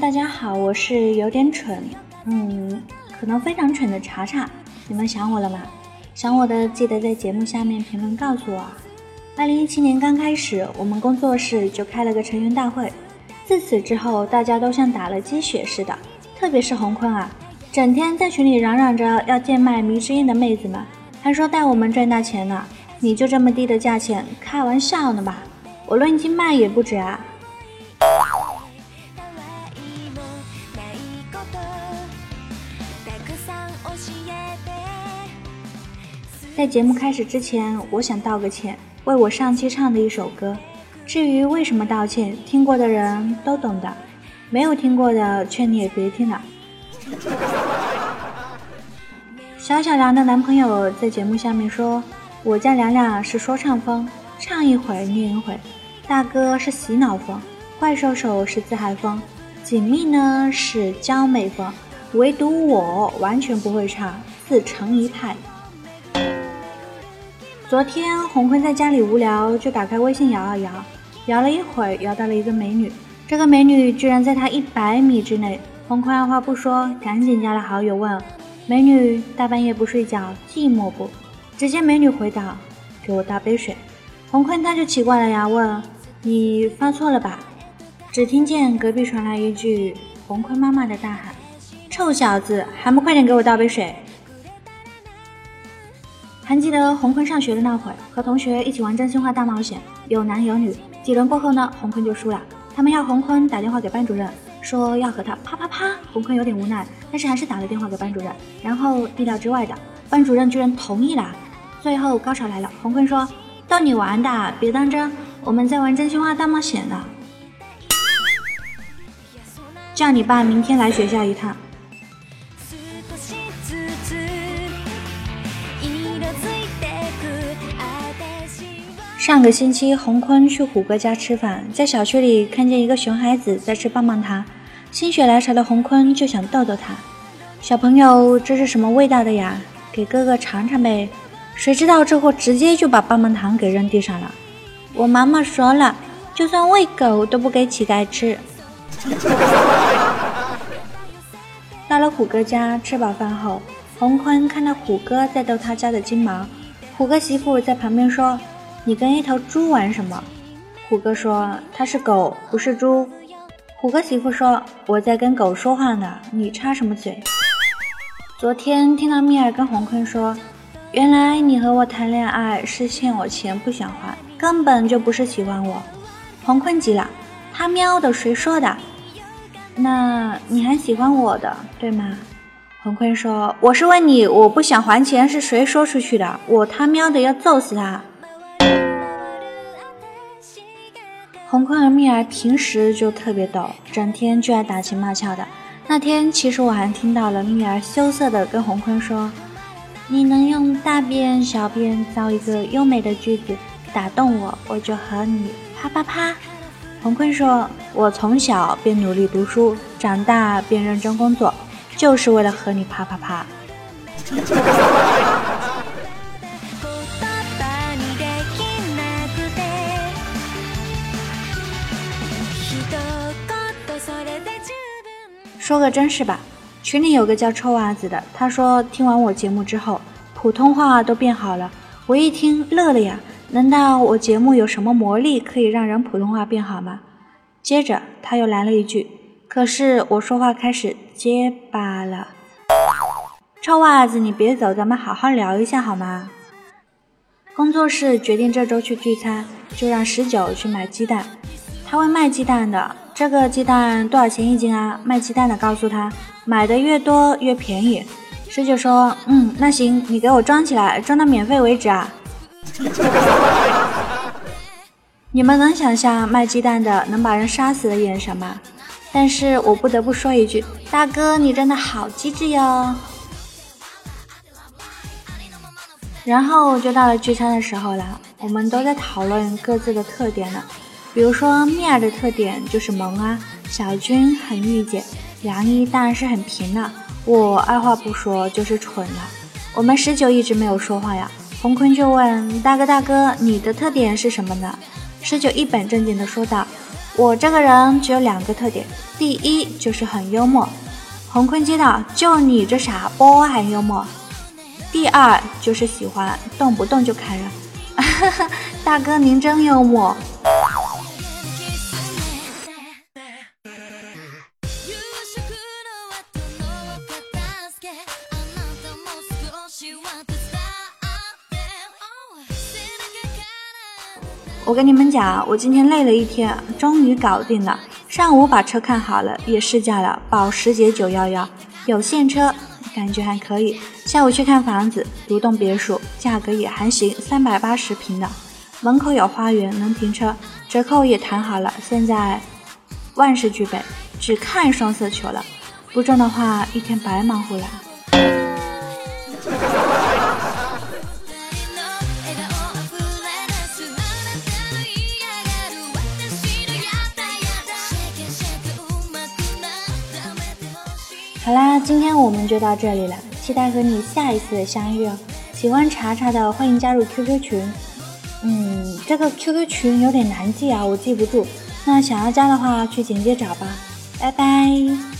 大家好，我是有点蠢，嗯，可能非常蠢的查查，你们想我了吗？想我的记得在节目下面评论告诉我。二零一七年刚开始，我们工作室就开了个成员大会，自此之后，大家都像打了鸡血似的，特别是洪坤啊，整天在群里嚷嚷着要贱卖迷之音的妹子们，还说带我们赚大钱呢。你就这么低的价钱，开玩笑呢吧？我论斤卖也不止啊。在节目开始之前，我想道个歉，为我上期唱的一首歌。至于为什么道歉，听过的人都懂的，没有听过的，劝你也别听了。小小梁的男朋友在节目下面说：“我家梁梁是说唱风，唱一会儿念一会儿；大哥是洗脑风，怪兽手是自嗨风，锦觅呢是娇美风，唯独我完全不会唱，自成一派。”昨天洪坤在家里无聊，就打开微信摇啊摇，摇了一会儿，摇到了一个美女。这个美女居然在他一百米之内。洪坤二话不说，赶紧加了好友，问美女：大半夜不睡觉，寂寞不？只见美女回答：给我倒杯水。洪坤他就奇怪了呀，问你发错了吧？只听见隔壁传来一句洪坤妈妈的大喊：臭小子，还不快点给我倒杯水！还记得洪坤上学的那会儿，和同学一起玩真心话大冒险，有男有女。几轮过后呢，洪坤就输了。他们要洪坤打电话给班主任，说要和他啪啪啪。洪坤有点无奈，但是还是打了电话给班主任。然后意料之外的，班主任居然同意了。最后高潮来了，洪坤说：“逗你玩的，别当真，我们在玩真心话大冒险呢。”叫你爸明天来学校一趟。上个星期，洪坤去虎哥家吃饭，在小区里看见一个熊孩子在吃棒棒糖，心血来潮的洪坤就想逗逗他：“小朋友，这是什么味道的呀？给哥哥尝尝呗。”谁知道这货直接就把棒棒糖给扔地上了。我妈妈说了，就算喂狗都不给乞丐吃。到了虎哥家，吃饱饭后，洪坤看到虎哥在逗他家的金毛，虎哥媳妇在旁边说。你跟一头猪玩什么？虎哥说他是狗，不是猪。虎哥媳妇说我在跟狗说话呢，你插什么嘴？昨天听到蜜儿跟洪坤说，原来你和我谈恋爱是欠我钱不想还，根本就不是喜欢我。洪坤急了，他喵的，谁说的？那你还喜欢我的对吗？洪坤说我是问你，我不想还钱是谁说出去的？我他喵的要揍死他！洪坤和蜜儿平时就特别逗，整天就爱打情骂俏的。那天其实我还听到了蜜儿羞涩的跟洪坤说：“你能用大便小便造一个优美的句子打动我，我就和你啪啪啪。”洪坤说：“我从小便努力读书，长大便认真工作，就是为了和你啪啪啪。”说个真事吧，群里有个叫臭袜子的，他说听完我节目之后，普通话都变好了。我一听乐了呀，难道我节目有什么魔力可以让人普通话变好吗？接着他又来了一句，可是我说话开始结巴了。臭袜子，你别走，咱们好好聊一下好吗？工作室决定这周去聚餐，就让十九去买鸡蛋。他会卖鸡蛋的。这个鸡蛋多少钱一斤啊？卖鸡蛋的告诉他，买的越多越便宜。十九说，嗯，那行，你给我装起来，装到免费为止啊。你们能想象卖鸡蛋的能把人杀死的眼神吗？但是我不得不说一句，大哥，你真的好机智哟。然后就到了聚餐的时候了，我们都在讨论各自的特点了。比如说，蜜儿的特点就是萌啊，小军很御姐，杨一当然是很平了，我二话不说就是蠢了。我们十九一直没有说话呀，洪坤就问大哥大哥，你的特点是什么呢？十九一本正经的说道：我这个人只有两个特点，第一就是很幽默，洪坤接道就你这傻波还幽默。第二就是喜欢动不动就砍人，大哥您真幽默。我跟你们讲，我今天累了一天，终于搞定了。上午把车看好了，也试驾了保时捷911，有现车，感觉还可以。下午去看房子，独栋别墅，价格也还行，三百八十平的，门口有花园，能停车，折扣也谈好了，现在万事俱备，只看双色球了。不中的话，一天白忙活了。好啦，今天我们就到这里了，期待和你下一次的相遇哦。喜欢查查的，欢迎加入 QQ 群。嗯，这个 QQ 群有点难记啊，我记不住。那想要加的话，去简介找吧。拜拜。